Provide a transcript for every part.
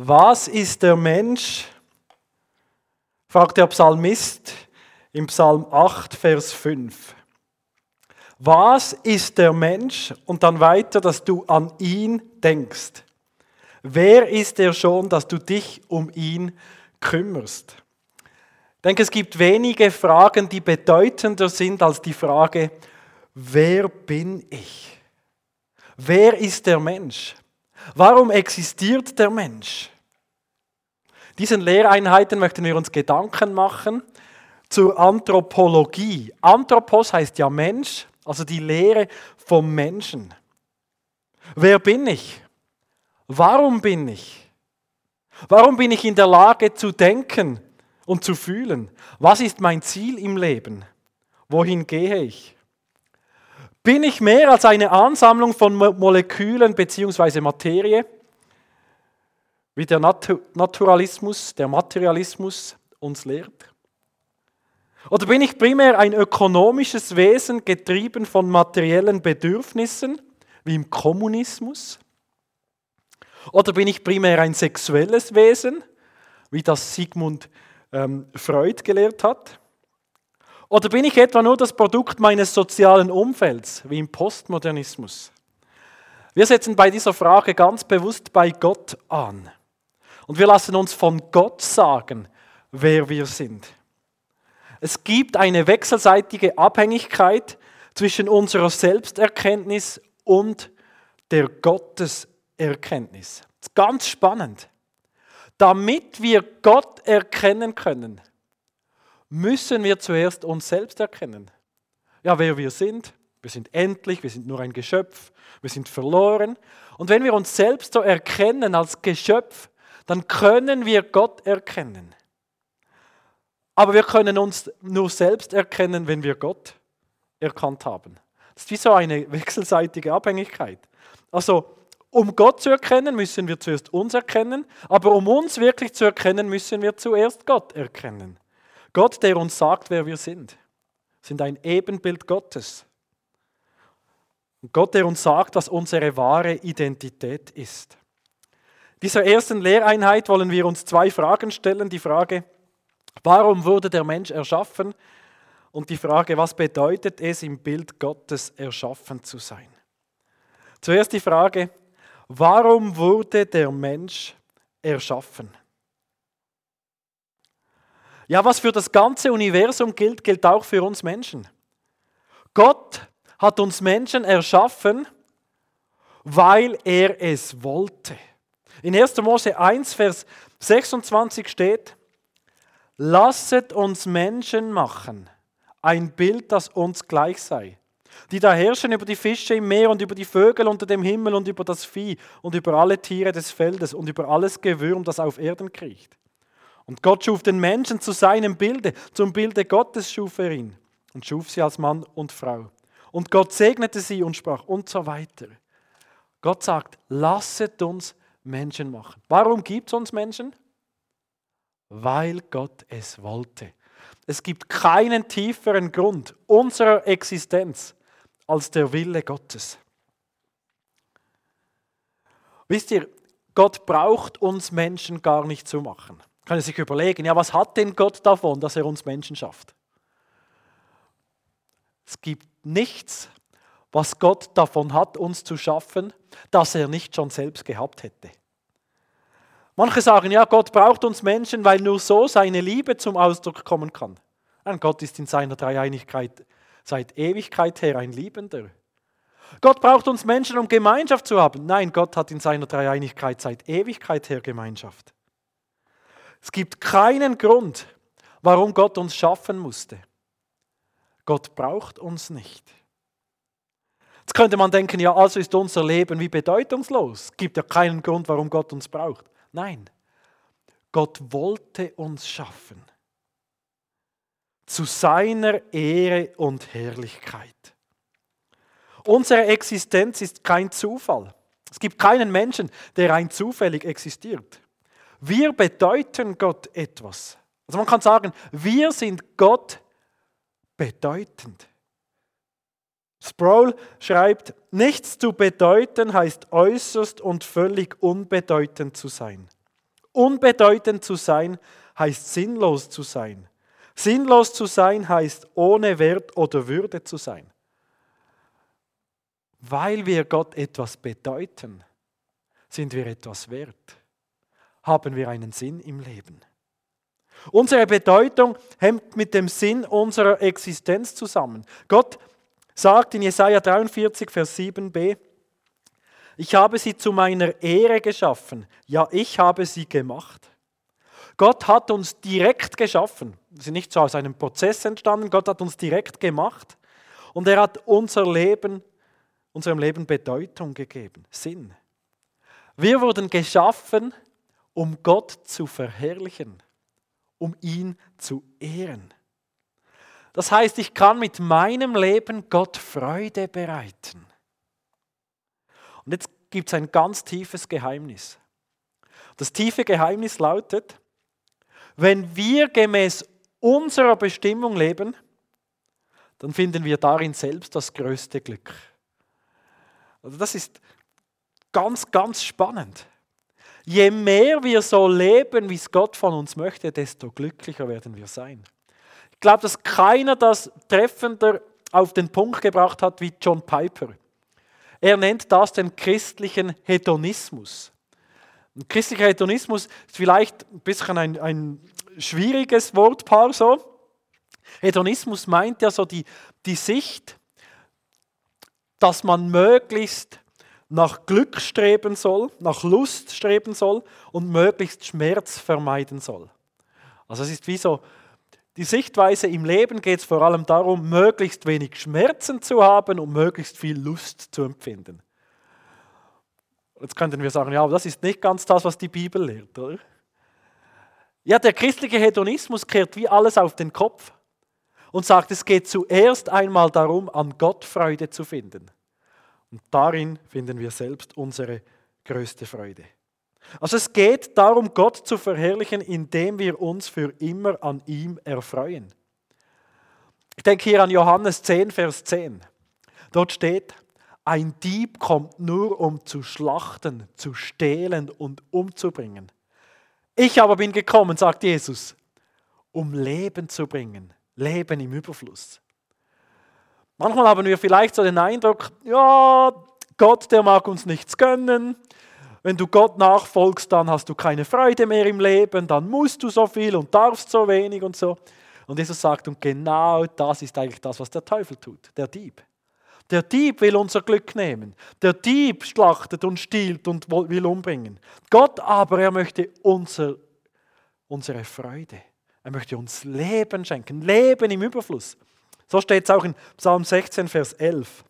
Was ist der Mensch? fragt der Psalmist im Psalm 8, Vers 5. Was ist der Mensch? Und dann weiter, dass du an ihn denkst. Wer ist er schon, dass du dich um ihn kümmerst? Ich denke, es gibt wenige Fragen, die bedeutender sind als die Frage, wer bin ich? Wer ist der Mensch? Warum existiert der Mensch? Diesen Lehreinheiten möchten wir uns Gedanken machen zur Anthropologie. Anthropos heißt ja Mensch, also die Lehre vom Menschen. Wer bin ich? Warum bin ich? Warum bin ich in der Lage zu denken und zu fühlen? Was ist mein Ziel im Leben? Wohin gehe ich? Bin ich mehr als eine Ansammlung von Molekülen bzw. Materie, wie der Naturalismus, der Materialismus uns lehrt? Oder bin ich primär ein ökonomisches Wesen, getrieben von materiellen Bedürfnissen, wie im Kommunismus? Oder bin ich primär ein sexuelles Wesen, wie das Sigmund ähm, Freud gelehrt hat? Oder bin ich etwa nur das Produkt meines sozialen Umfelds, wie im Postmodernismus? Wir setzen bei dieser Frage ganz bewusst bei Gott an. Und wir lassen uns von Gott sagen, wer wir sind. Es gibt eine wechselseitige Abhängigkeit zwischen unserer Selbsterkenntnis und der Gotteserkenntnis. Ganz spannend. Damit wir Gott erkennen können, müssen wir zuerst uns selbst erkennen. Ja, wer wir sind. Wir sind endlich, wir sind nur ein Geschöpf, wir sind verloren. Und wenn wir uns selbst so erkennen als Geschöpf, dann können wir Gott erkennen. Aber wir können uns nur selbst erkennen, wenn wir Gott erkannt haben. Das ist wie so eine wechselseitige Abhängigkeit. Also, um Gott zu erkennen, müssen wir zuerst uns erkennen, aber um uns wirklich zu erkennen, müssen wir zuerst Gott erkennen. Gott, der uns sagt, wer wir sind, sind ein Ebenbild Gottes. Und Gott, der uns sagt, was unsere wahre Identität ist. Dieser ersten Lehreinheit wollen wir uns zwei Fragen stellen. Die Frage, warum wurde der Mensch erschaffen? Und die Frage, was bedeutet es, im Bild Gottes erschaffen zu sein? Zuerst die Frage, warum wurde der Mensch erschaffen? Ja, was für das ganze Universum gilt, gilt auch für uns Menschen. Gott hat uns Menschen erschaffen, weil er es wollte. In 1. Mose 1, Vers 26 steht, lasset uns Menschen machen, ein Bild, das uns gleich sei, die da herrschen über die Fische im Meer und über die Vögel unter dem Himmel und über das Vieh und über alle Tiere des Feldes und über alles Gewürm, das auf Erden kriecht. Und Gott schuf den Menschen zu seinem Bilde, zum Bilde Gottes schuf er ihn und schuf sie als Mann und Frau. Und Gott segnete sie und sprach und so weiter. Gott sagt, lasset uns Menschen machen. Warum gibt es uns Menschen? Weil Gott es wollte. Es gibt keinen tieferen Grund unserer Existenz als der Wille Gottes. Wisst ihr, Gott braucht uns Menschen gar nicht zu machen kann sich überlegen, ja, was hat denn Gott davon, dass er uns Menschen schafft? Es gibt nichts, was Gott davon hat, uns zu schaffen, das er nicht schon selbst gehabt hätte. Manche sagen, ja, Gott braucht uns Menschen, weil nur so seine Liebe zum Ausdruck kommen kann. Und Gott ist in seiner Dreieinigkeit seit Ewigkeit her ein Liebender. Gott braucht uns Menschen, um Gemeinschaft zu haben. Nein, Gott hat in seiner Dreieinigkeit seit Ewigkeit her Gemeinschaft. Es gibt keinen Grund, warum Gott uns schaffen musste. Gott braucht uns nicht. Jetzt könnte man denken, ja, also ist unser Leben wie bedeutungslos. Es gibt ja keinen Grund, warum Gott uns braucht. Nein, Gott wollte uns schaffen. Zu seiner Ehre und Herrlichkeit. Unsere Existenz ist kein Zufall. Es gibt keinen Menschen, der rein zufällig existiert. Wir bedeuten Gott etwas. Also man kann sagen, wir sind Gott bedeutend. Sproul schreibt, nichts zu bedeuten heißt äußerst und völlig unbedeutend zu sein. Unbedeutend zu sein heißt sinnlos zu sein. Sinnlos zu sein heißt ohne Wert oder Würde zu sein. Weil wir Gott etwas bedeuten, sind wir etwas wert. Haben wir einen Sinn im Leben. Unsere Bedeutung hängt mit dem Sinn unserer Existenz zusammen. Gott sagt in Jesaja 43, Vers 7b: Ich habe sie zu meiner Ehre geschaffen. Ja, ich habe sie gemacht. Gott hat uns direkt geschaffen. Wir sind nicht so aus einem Prozess entstanden. Gott hat uns direkt gemacht. Und er hat unser Leben, unserem Leben Bedeutung gegeben, Sinn. Wir wurden geschaffen, um Gott zu verherrlichen um ihn zu ehren. Das heißt, ich kann mit meinem Leben Gott Freude bereiten. Und jetzt gibt es ein ganz tiefes Geheimnis. Das tiefe Geheimnis lautet, wenn wir gemäß unserer Bestimmung leben, dann finden wir darin selbst das größte Glück. Also das ist ganz, ganz spannend. Je mehr wir so leben, wie es Gott von uns möchte, desto glücklicher werden wir sein. Ich glaube, dass keiner das treffender auf den Punkt gebracht hat wie John Piper. Er nennt das den christlichen Hedonismus. Ein christlicher Hedonismus ist vielleicht ein bisschen ein, ein schwieriges Wortpaar so. Hedonismus meint ja so die, die Sicht, dass man möglichst nach Glück streben soll, nach Lust streben soll und möglichst Schmerz vermeiden soll. Also es ist wie so, die Sichtweise im Leben geht es vor allem darum, möglichst wenig Schmerzen zu haben und möglichst viel Lust zu empfinden. Jetzt könnten wir sagen, ja, aber das ist nicht ganz das, was die Bibel lehrt, oder? Ja, der christliche Hedonismus kehrt wie alles auf den Kopf und sagt, es geht zuerst einmal darum, an Gott Freude zu finden. Und darin finden wir selbst unsere größte Freude. Also es geht darum, Gott zu verherrlichen, indem wir uns für immer an ihm erfreuen. Ich denke hier an Johannes 10, Vers 10. Dort steht, ein Dieb kommt nur, um zu schlachten, zu stehlen und umzubringen. Ich aber bin gekommen, sagt Jesus, um Leben zu bringen, Leben im Überfluss. Manchmal haben wir vielleicht so den Eindruck, ja, Gott, der mag uns nichts gönnen. Wenn du Gott nachfolgst, dann hast du keine Freude mehr im Leben, dann musst du so viel und darfst so wenig und so. Und Jesus sagt, und genau das ist eigentlich das, was der Teufel tut, der Dieb. Der Dieb will unser Glück nehmen. Der Dieb schlachtet und stiehlt und will umbringen. Gott aber, er möchte unser, unsere Freude. Er möchte uns Leben schenken, Leben im Überfluss. So steht es auch in Psalm 16, Vers 11.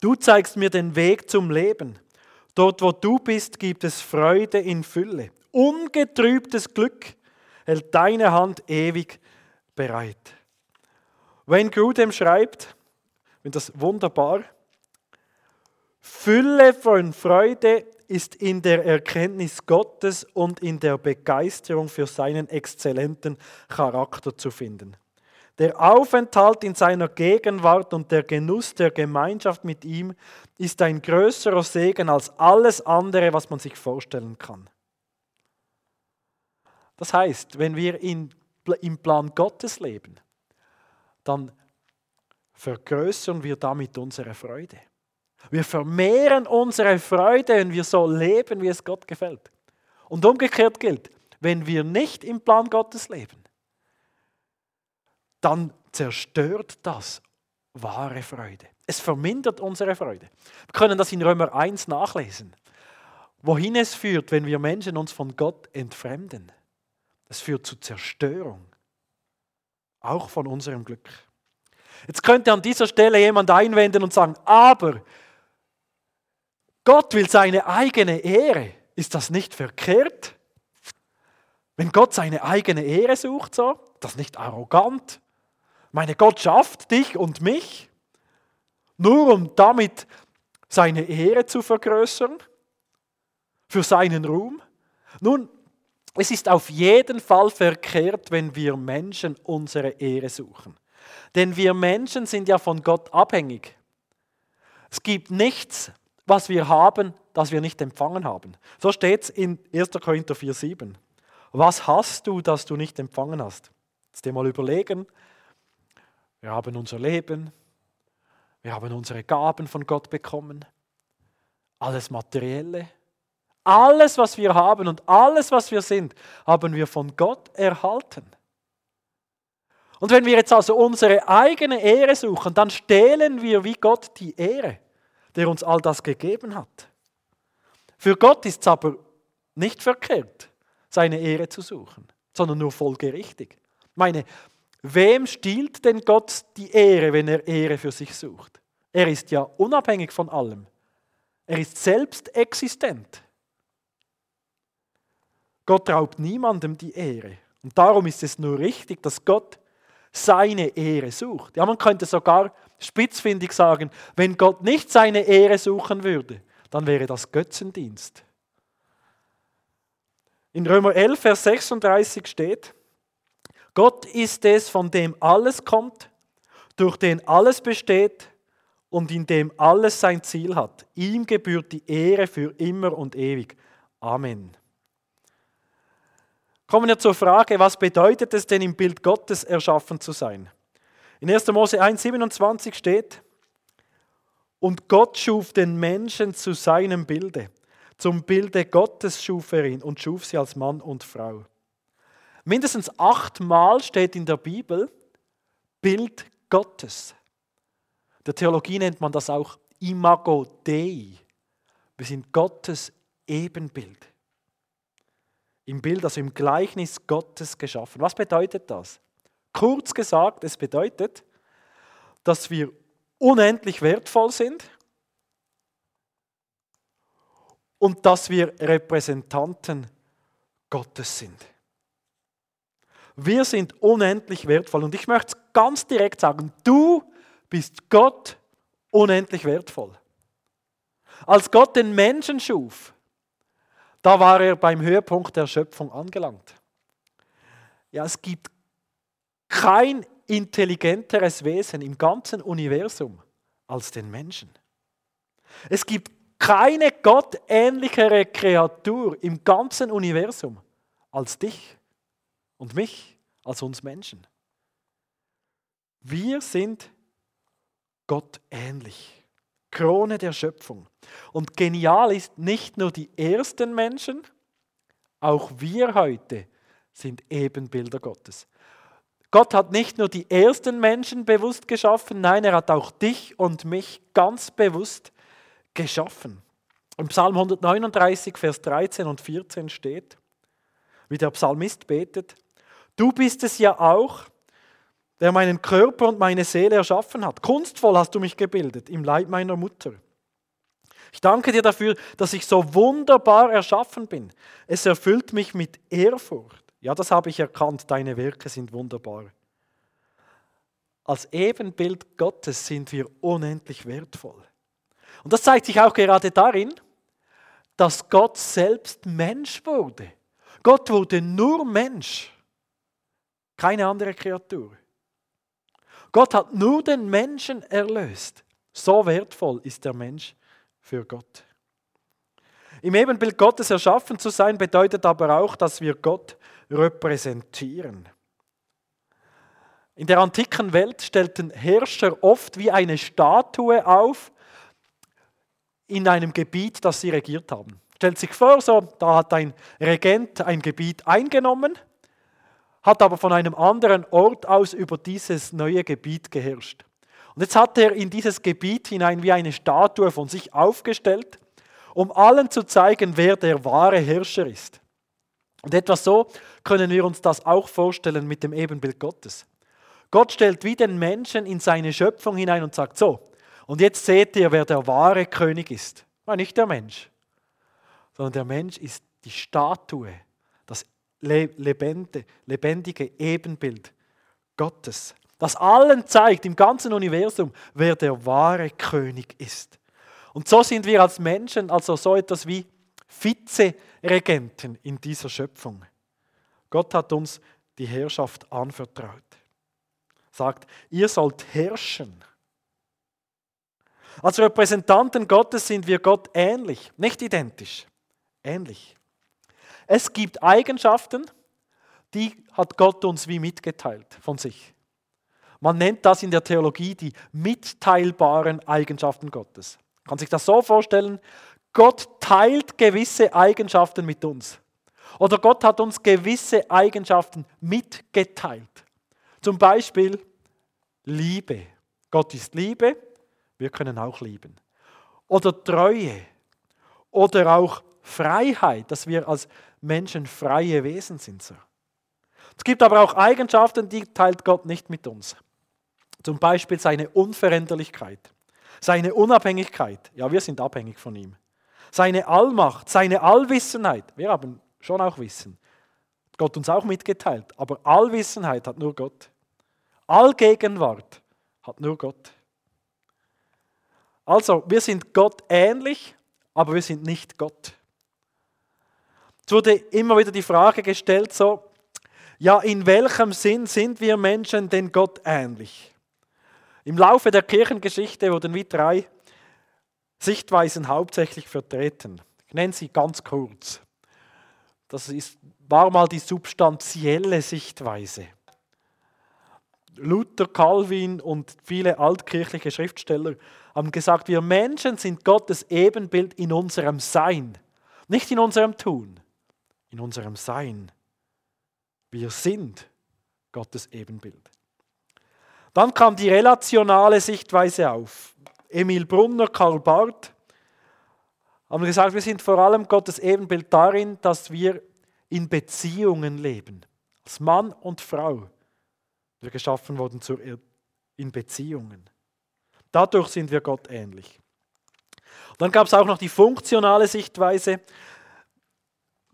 Du zeigst mir den Weg zum Leben. Dort, wo du bist, gibt es Freude in Fülle. Ungetrübtes Glück hält deine Hand ewig bereit. Wayne Grudem schreibt, und das wunderbar, Fülle von Freude ist in der Erkenntnis Gottes und in der Begeisterung für seinen exzellenten Charakter zu finden. Der Aufenthalt in seiner Gegenwart und der Genuss der Gemeinschaft mit ihm ist ein größerer Segen als alles andere, was man sich vorstellen kann. Das heißt, wenn wir in, im Plan Gottes leben, dann vergrößern wir damit unsere Freude. Wir vermehren unsere Freude, wenn wir so leben, wie es Gott gefällt. Und umgekehrt gilt, wenn wir nicht im Plan Gottes leben, dann zerstört das wahre Freude. Es vermindert unsere Freude. Wir können das in Römer 1 nachlesen. Wohin es führt, wenn wir Menschen uns von Gott entfremden. Das führt zu Zerstörung. Auch von unserem Glück. Jetzt könnte an dieser Stelle jemand einwenden und sagen, aber Gott will seine eigene Ehre. Ist das nicht verkehrt? Wenn Gott seine eigene Ehre sucht, so, das nicht arrogant? Meine Gott schafft dich und mich, nur um damit seine Ehre zu vergrößern, für seinen Ruhm. Nun, es ist auf jeden Fall verkehrt, wenn wir Menschen unsere Ehre suchen. Denn wir Menschen sind ja von Gott abhängig. Es gibt nichts, was wir haben, das wir nicht empfangen haben. So steht es in 1. Korinther 4,7. Was hast du, das du nicht empfangen hast? Jetzt dir mal überlegen. Wir haben unser Leben, wir haben unsere Gaben von Gott bekommen, alles Materielle, alles, was wir haben und alles, was wir sind, haben wir von Gott erhalten. Und wenn wir jetzt also unsere eigene Ehre suchen, dann stehlen wir wie Gott die Ehre, der uns all das gegeben hat. Für Gott ist es aber nicht verkehrt, seine Ehre zu suchen, sondern nur folgerichtig. Meine, wem stiehlt denn Gott die Ehre, wenn er Ehre für sich sucht? Er ist ja unabhängig von allem. Er ist selbst existent. Gott raubt niemandem die Ehre. Und darum ist es nur richtig, dass Gott seine Ehre sucht. Ja, man könnte sogar spitzfindig sagen, wenn Gott nicht seine Ehre suchen würde, dann wäre das Götzendienst. In Römer 11, Vers 36 steht, Gott ist es, von dem alles kommt, durch den alles besteht und in dem alles sein Ziel hat. Ihm gebührt die Ehre für immer und ewig. Amen. Kommen wir zur Frage, was bedeutet es denn im Bild Gottes erschaffen zu sein? In 1. Mose 1,27 steht, und Gott schuf den Menschen zu seinem Bilde. Zum Bilde Gottes schuf er ihn und schuf sie als Mann und Frau. Mindestens achtmal steht in der Bibel Bild Gottes. Der Theologie nennt man das auch Imago Dei. Wir sind Gottes Ebenbild im Bild, also im Gleichnis Gottes geschaffen. Was bedeutet das? Kurz gesagt, es bedeutet, dass wir unendlich wertvoll sind und dass wir Repräsentanten Gottes sind. Wir sind unendlich wertvoll und ich möchte es ganz direkt sagen, du bist Gott unendlich wertvoll. Als Gott den Menschen schuf, da war er beim Höhepunkt der Schöpfung angelangt. Ja, es gibt kein intelligenteres Wesen im ganzen Universum als den Menschen. Es gibt keine gottähnlichere Kreatur im ganzen Universum als dich und mich, als uns Menschen. Wir sind Gott ähnlich. Krone der Schöpfung. Und genial ist nicht nur die ersten Menschen, auch wir heute sind Ebenbilder Gottes. Gott hat nicht nur die ersten Menschen bewusst geschaffen, nein, er hat auch dich und mich ganz bewusst geschaffen. Im Psalm 139, Vers 13 und 14 steht, wie der Psalmist betet, du bist es ja auch, der meinen Körper und meine Seele erschaffen hat. Kunstvoll hast du mich gebildet im Leib meiner Mutter. Ich danke dir dafür, dass ich so wunderbar erschaffen bin. Es erfüllt mich mit Ehrfurcht. Ja, das habe ich erkannt, deine Werke sind wunderbar. Als Ebenbild Gottes sind wir unendlich wertvoll. Und das zeigt sich auch gerade darin, dass Gott selbst Mensch wurde. Gott wurde nur Mensch, keine andere Kreatur. Gott hat nur den Menschen erlöst. So wertvoll ist der Mensch für Gott. Im Ebenbild Gottes erschaffen zu sein bedeutet aber auch, dass wir Gott repräsentieren. In der antiken Welt stellten Herrscher oft wie eine Statue auf in einem Gebiet, das sie regiert haben. Stellt sich vor, so, da hat ein Regent ein Gebiet eingenommen hat aber von einem anderen Ort aus über dieses neue Gebiet geherrscht. Und jetzt hat er in dieses Gebiet hinein wie eine Statue von sich aufgestellt, um allen zu zeigen, wer der wahre Herrscher ist. Und etwas so können wir uns das auch vorstellen mit dem Ebenbild Gottes. Gott stellt wie den Menschen in seine Schöpfung hinein und sagt so, und jetzt seht ihr, wer der wahre König ist. Nicht der Mensch, sondern der Mensch ist die Statue, lebendige Ebenbild Gottes, das allen zeigt, im ganzen Universum, wer der wahre König ist. Und so sind wir als Menschen also so etwas wie Vizeregenten in dieser Schöpfung. Gott hat uns die Herrschaft anvertraut. Sagt, ihr sollt herrschen. Als Repräsentanten Gottes sind wir Gott ähnlich, nicht identisch, ähnlich. Es gibt Eigenschaften, die hat Gott uns wie mitgeteilt von sich. Man nennt das in der Theologie die mitteilbaren Eigenschaften Gottes. Man kann sich das so vorstellen, Gott teilt gewisse Eigenschaften mit uns. Oder Gott hat uns gewisse Eigenschaften mitgeteilt. Zum Beispiel Liebe. Gott ist Liebe, wir können auch lieben. Oder Treue. Oder auch Freiheit, dass wir als Menschen freie Wesen sind. Es gibt aber auch Eigenschaften, die teilt Gott nicht mit uns. Zum Beispiel seine Unveränderlichkeit, seine Unabhängigkeit. Ja, wir sind abhängig von ihm. Seine Allmacht, seine Allwissenheit. Wir haben schon auch Wissen. Gott uns auch mitgeteilt. Aber Allwissenheit hat nur Gott. Allgegenwart hat nur Gott. Also, wir sind Gott ähnlich, aber wir sind nicht Gott. Es wurde immer wieder die Frage gestellt, so, ja, in welchem Sinn sind wir Menschen denn Gott ähnlich? Im Laufe der Kirchengeschichte wurden wie drei Sichtweisen hauptsächlich vertreten. Ich nenne sie ganz kurz. Das ist, war mal die substanzielle Sichtweise. Luther, Calvin und viele altkirchliche Schriftsteller haben gesagt, wir Menschen sind Gottes Ebenbild in unserem Sein, nicht in unserem Tun, in unserem Sein. Wir sind Gottes Ebenbild. Dann kam die relationale Sichtweise auf. Emil Brunner, Karl Barth haben gesagt, wir sind vor allem Gottes Ebenbild darin, dass wir in Beziehungen leben. Als Mann und Frau. Wir geschaffen wurden in Beziehungen. Dadurch sind wir Gott ähnlich. Dann gab es auch noch die funktionale Sichtweise.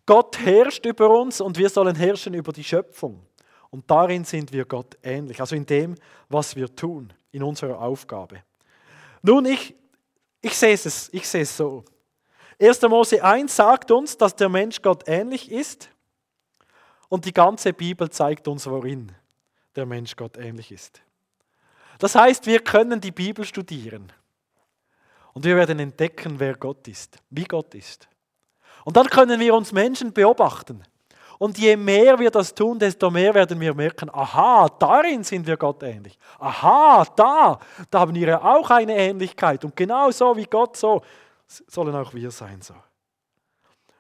Gott herrscht über uns und wir sollen herrschen über die Schöpfung. Und darin sind wir Gott ähnlich, also in dem, was wir tun, in unserer Aufgabe. Nun, ich, ich sehe es, ich sehe es so. 1. Mose 1 sagt uns, dass der Mensch Gott ähnlich ist und die ganze Bibel zeigt uns, worin der Mensch Gott ähnlich ist. Das heißt, wir können die Bibel studieren und wir werden entdecken, wer Gott ist, wie Gott ist. Und dann können wir uns Menschen beobachten. Und je mehr wir das tun, desto mehr werden wir merken, aha, darin sind wir Gott ähnlich. Aha, da, da haben wir ja auch eine Ähnlichkeit. Und genau so wie Gott so, sollen auch wir sein so.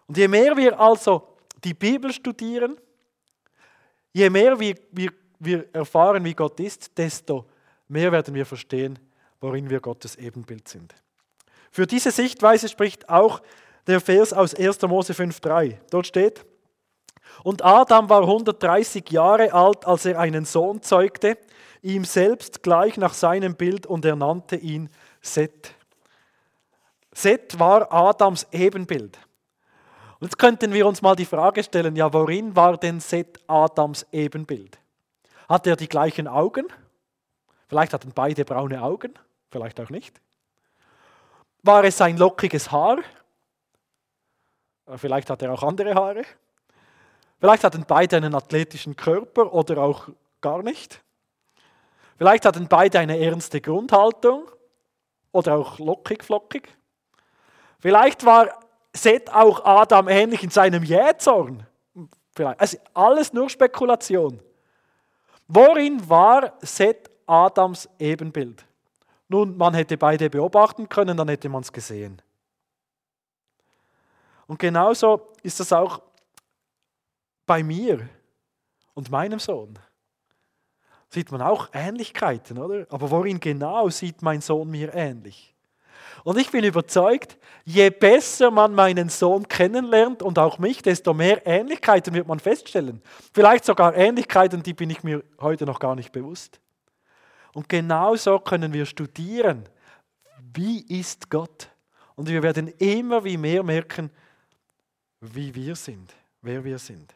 Und je mehr wir also die Bibel studieren, je mehr wir, wir, wir erfahren, wie Gott ist, desto mehr werden wir verstehen, worin wir Gottes Ebenbild sind. Für diese Sichtweise spricht auch der Vers aus 1. Mose 5.3. Dort steht, und Adam war 130 Jahre alt, als er einen Sohn zeugte, ihm selbst gleich nach seinem Bild und er nannte ihn Seth. Seth war Adams Ebenbild. Und jetzt könnten wir uns mal die Frage stellen, ja, worin war denn Seth Adams Ebenbild? Hat er die gleichen Augen? Vielleicht hatten beide braune Augen, vielleicht auch nicht. War es sein lockiges Haar? Vielleicht hat er auch andere Haare. Vielleicht hatten beide einen athletischen Körper oder auch gar nicht. Vielleicht hatten beide eine ernste Grundhaltung oder auch lockig, flockig. Vielleicht war Seth auch Adam ähnlich in seinem Jähzorn. Vielleicht. Also alles nur Spekulation. Worin war Seth Adams Ebenbild? Nun, man hätte beide beobachten können, dann hätte man es gesehen. Und genauso ist das auch bei mir und meinem Sohn sieht man auch Ähnlichkeiten, oder? Aber worin genau sieht mein Sohn mir ähnlich? Und ich bin überzeugt, je besser man meinen Sohn kennenlernt und auch mich, desto mehr Ähnlichkeiten wird man feststellen. Vielleicht sogar Ähnlichkeiten, die bin ich mir heute noch gar nicht bewusst. Und genauso können wir studieren, wie ist Gott? Und wir werden immer wie mehr merken, wie wir sind, wer wir sind.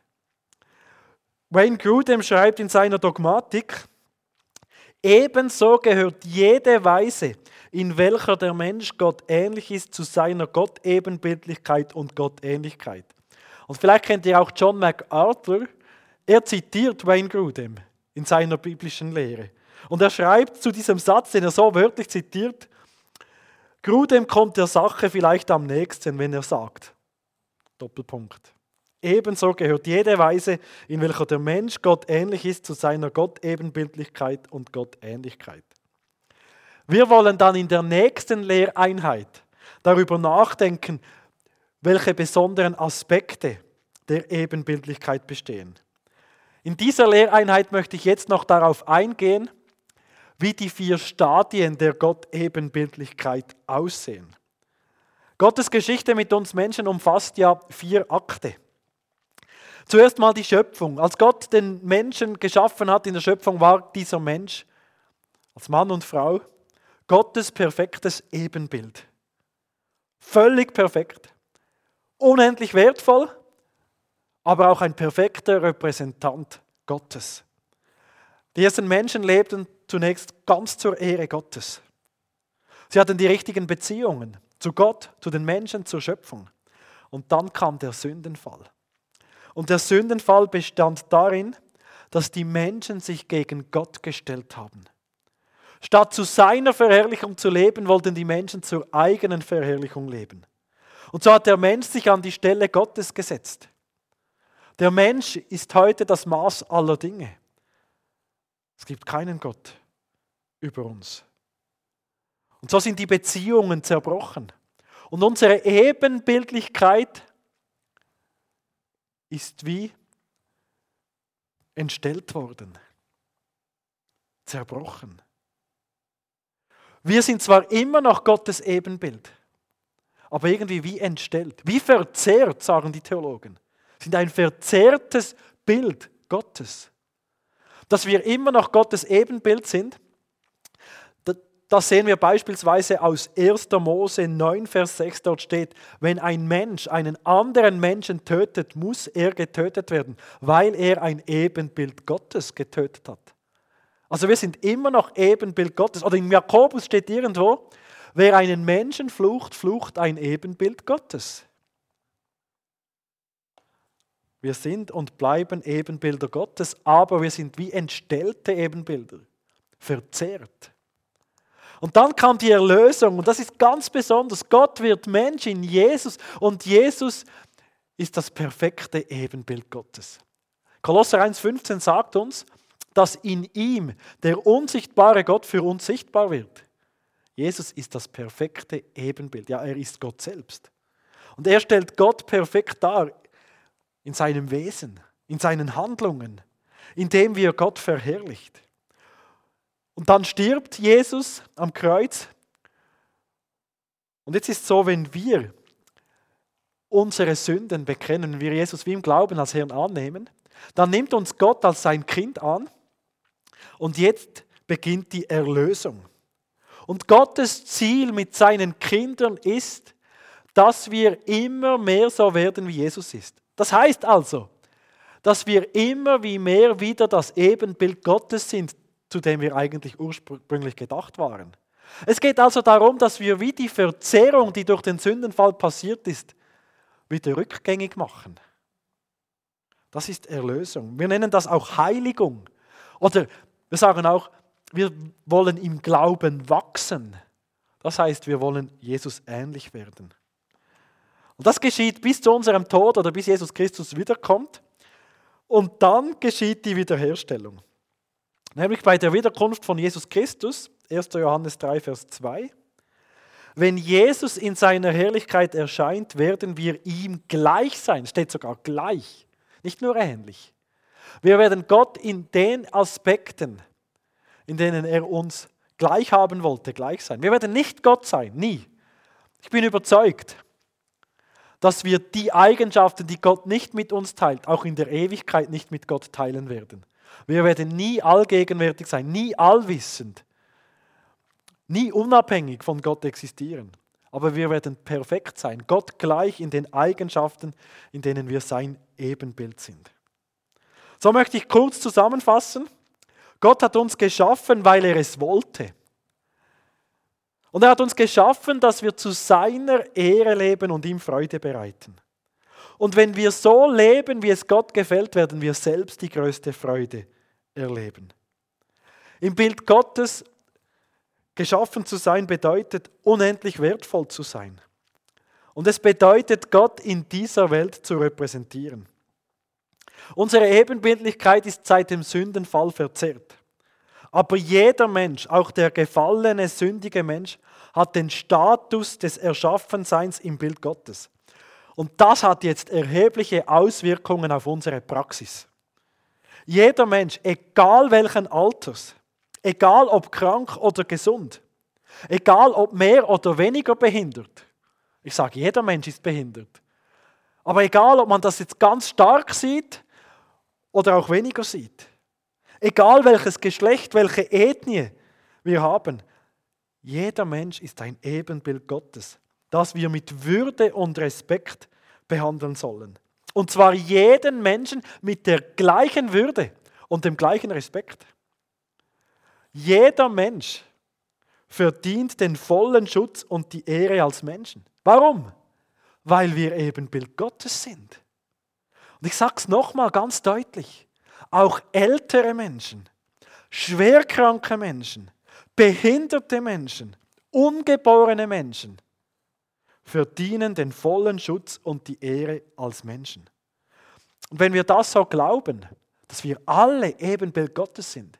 Wayne Grudem schreibt in seiner Dogmatik, ebenso gehört jede Weise, in welcher der Mensch Gott ähnlich ist, zu seiner Gottebenbildlichkeit und Gottähnlichkeit. Und vielleicht kennt ihr auch John MacArthur. Er zitiert Wayne Grudem in seiner biblischen Lehre. Und er schreibt zu diesem Satz, den er so wörtlich zitiert, Grudem kommt der Sache vielleicht am nächsten, wenn er sagt. Doppelpunkt. Ebenso gehört jede Weise, in welcher der Mensch Gott ähnlich ist, zu seiner Gottebenbildlichkeit und Gottähnlichkeit. Wir wollen dann in der nächsten Lehreinheit darüber nachdenken, welche besonderen Aspekte der Ebenbildlichkeit bestehen. In dieser Lehreinheit möchte ich jetzt noch darauf eingehen, wie die vier Stadien der Gottebenbildlichkeit aussehen. Gottes Geschichte mit uns Menschen umfasst ja vier Akte. Zuerst mal die Schöpfung. Als Gott den Menschen geschaffen hat in der Schöpfung, war dieser Mensch als Mann und Frau Gottes perfektes Ebenbild. Völlig perfekt. Unendlich wertvoll, aber auch ein perfekter Repräsentant Gottes. Die ersten Menschen lebten zunächst ganz zur Ehre Gottes. Sie hatten die richtigen Beziehungen zu Gott, zu den Menschen, zur Schöpfung. Und dann kam der Sündenfall. Und der Sündenfall bestand darin, dass die Menschen sich gegen Gott gestellt haben. Statt zu seiner Verherrlichung zu leben, wollten die Menschen zur eigenen Verherrlichung leben. Und so hat der Mensch sich an die Stelle Gottes gesetzt. Der Mensch ist heute das Maß aller Dinge. Es gibt keinen Gott über uns. Und so sind die Beziehungen zerbrochen. Und unsere Ebenbildlichkeit ist wie entstellt worden, zerbrochen. Wir sind zwar immer noch Gottes Ebenbild, aber irgendwie wie entstellt, wie verzerrt, sagen die Theologen. Sind ein verzerrtes Bild Gottes. Dass wir immer noch Gottes Ebenbild sind, das sehen wir beispielsweise aus 1. Mose 9, Vers 6. Dort steht, wenn ein Mensch einen anderen Menschen tötet, muss er getötet werden, weil er ein Ebenbild Gottes getötet hat. Also wir sind immer noch Ebenbild Gottes. Oder in Jakobus steht irgendwo, wer einen Menschen flucht, flucht ein Ebenbild Gottes. Wir sind und bleiben Ebenbilder Gottes, aber wir sind wie entstellte Ebenbilder, verzerrt. Und dann kam die Erlösung und das ist ganz besonders. Gott wird Mensch in Jesus und Jesus ist das perfekte Ebenbild Gottes. Kolosser 1,15 sagt uns, dass in ihm der unsichtbare Gott für uns sichtbar wird. Jesus ist das perfekte Ebenbild. Ja, er ist Gott selbst. Und er stellt Gott perfekt dar in seinem Wesen, in seinen Handlungen, indem wir Gott verherrlicht. Und dann stirbt Jesus am Kreuz. Und jetzt ist es so, wenn wir unsere Sünden bekennen, wenn wir Jesus wie im Glauben als Herrn annehmen, dann nimmt uns Gott als sein Kind an und jetzt beginnt die Erlösung. Und Gottes Ziel mit seinen Kindern ist, dass wir immer mehr so werden, wie Jesus ist. Das heißt also, dass wir immer wie mehr wieder das Ebenbild Gottes sind, zu dem wir eigentlich ursprünglich gedacht waren. Es geht also darum, dass wir wie die Verzerrung, die durch den Sündenfall passiert ist, wieder rückgängig machen. Das ist Erlösung. Wir nennen das auch Heiligung. Oder wir sagen auch, wir wollen im Glauben wachsen. Das heißt, wir wollen Jesus ähnlich werden. Und das geschieht bis zu unserem Tod oder bis Jesus Christus wiederkommt. Und dann geschieht die Wiederherstellung. Nämlich bei der Wiederkunft von Jesus Christus, 1. Johannes 3, Vers 2. Wenn Jesus in seiner Herrlichkeit erscheint, werden wir ihm gleich sein. Steht sogar gleich, nicht nur ähnlich. Wir werden Gott in den Aspekten, in denen er uns gleich haben wollte, gleich sein. Wir werden nicht Gott sein, nie. Ich bin überzeugt, dass wir die Eigenschaften, die Gott nicht mit uns teilt, auch in der Ewigkeit nicht mit Gott teilen werden. Wir werden nie allgegenwärtig sein, nie allwissend, nie unabhängig von Gott existieren. Aber wir werden perfekt sein, Gott gleich in den Eigenschaften, in denen wir sein Ebenbild sind. So möchte ich kurz zusammenfassen. Gott hat uns geschaffen, weil er es wollte. Und er hat uns geschaffen, dass wir zu seiner Ehre leben und ihm Freude bereiten. Und wenn wir so leben, wie es Gott gefällt, werden wir selbst die größte Freude erleben. Im Bild Gottes Geschaffen zu sein bedeutet, unendlich wertvoll zu sein. Und es bedeutet, Gott in dieser Welt zu repräsentieren. Unsere Ebenbildlichkeit ist seit dem Sündenfall verzerrt. Aber jeder Mensch, auch der gefallene, sündige Mensch, hat den Status des Erschaffenseins im Bild Gottes. Und das hat jetzt erhebliche Auswirkungen auf unsere Praxis. Jeder Mensch, egal welchen Alters, egal ob krank oder gesund, egal ob mehr oder weniger behindert, ich sage, jeder Mensch ist behindert, aber egal ob man das jetzt ganz stark sieht oder auch weniger sieht, egal welches Geschlecht, welche Ethnie wir haben, jeder Mensch ist ein Ebenbild Gottes, das wir mit Würde und Respekt behandeln sollen. Und zwar jeden Menschen mit der gleichen Würde und dem gleichen Respekt. Jeder Mensch verdient den vollen Schutz und die Ehre als Menschen. Warum? Weil wir eben Bild Gottes sind. Und ich sage es nochmal ganz deutlich. Auch ältere Menschen, schwerkranke Menschen, behinderte Menschen, ungeborene Menschen verdienen den vollen Schutz und die Ehre als Menschen. Und wenn wir das so glauben, dass wir alle Ebenbild Gottes sind,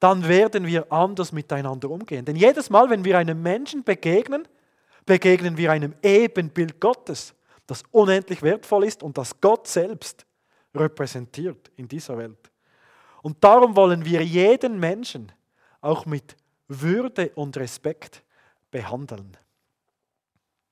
dann werden wir anders miteinander umgehen. Denn jedes Mal, wenn wir einem Menschen begegnen, begegnen wir einem Ebenbild Gottes, das unendlich wertvoll ist und das Gott selbst repräsentiert in dieser Welt. Und darum wollen wir jeden Menschen auch mit Würde und Respekt behandeln.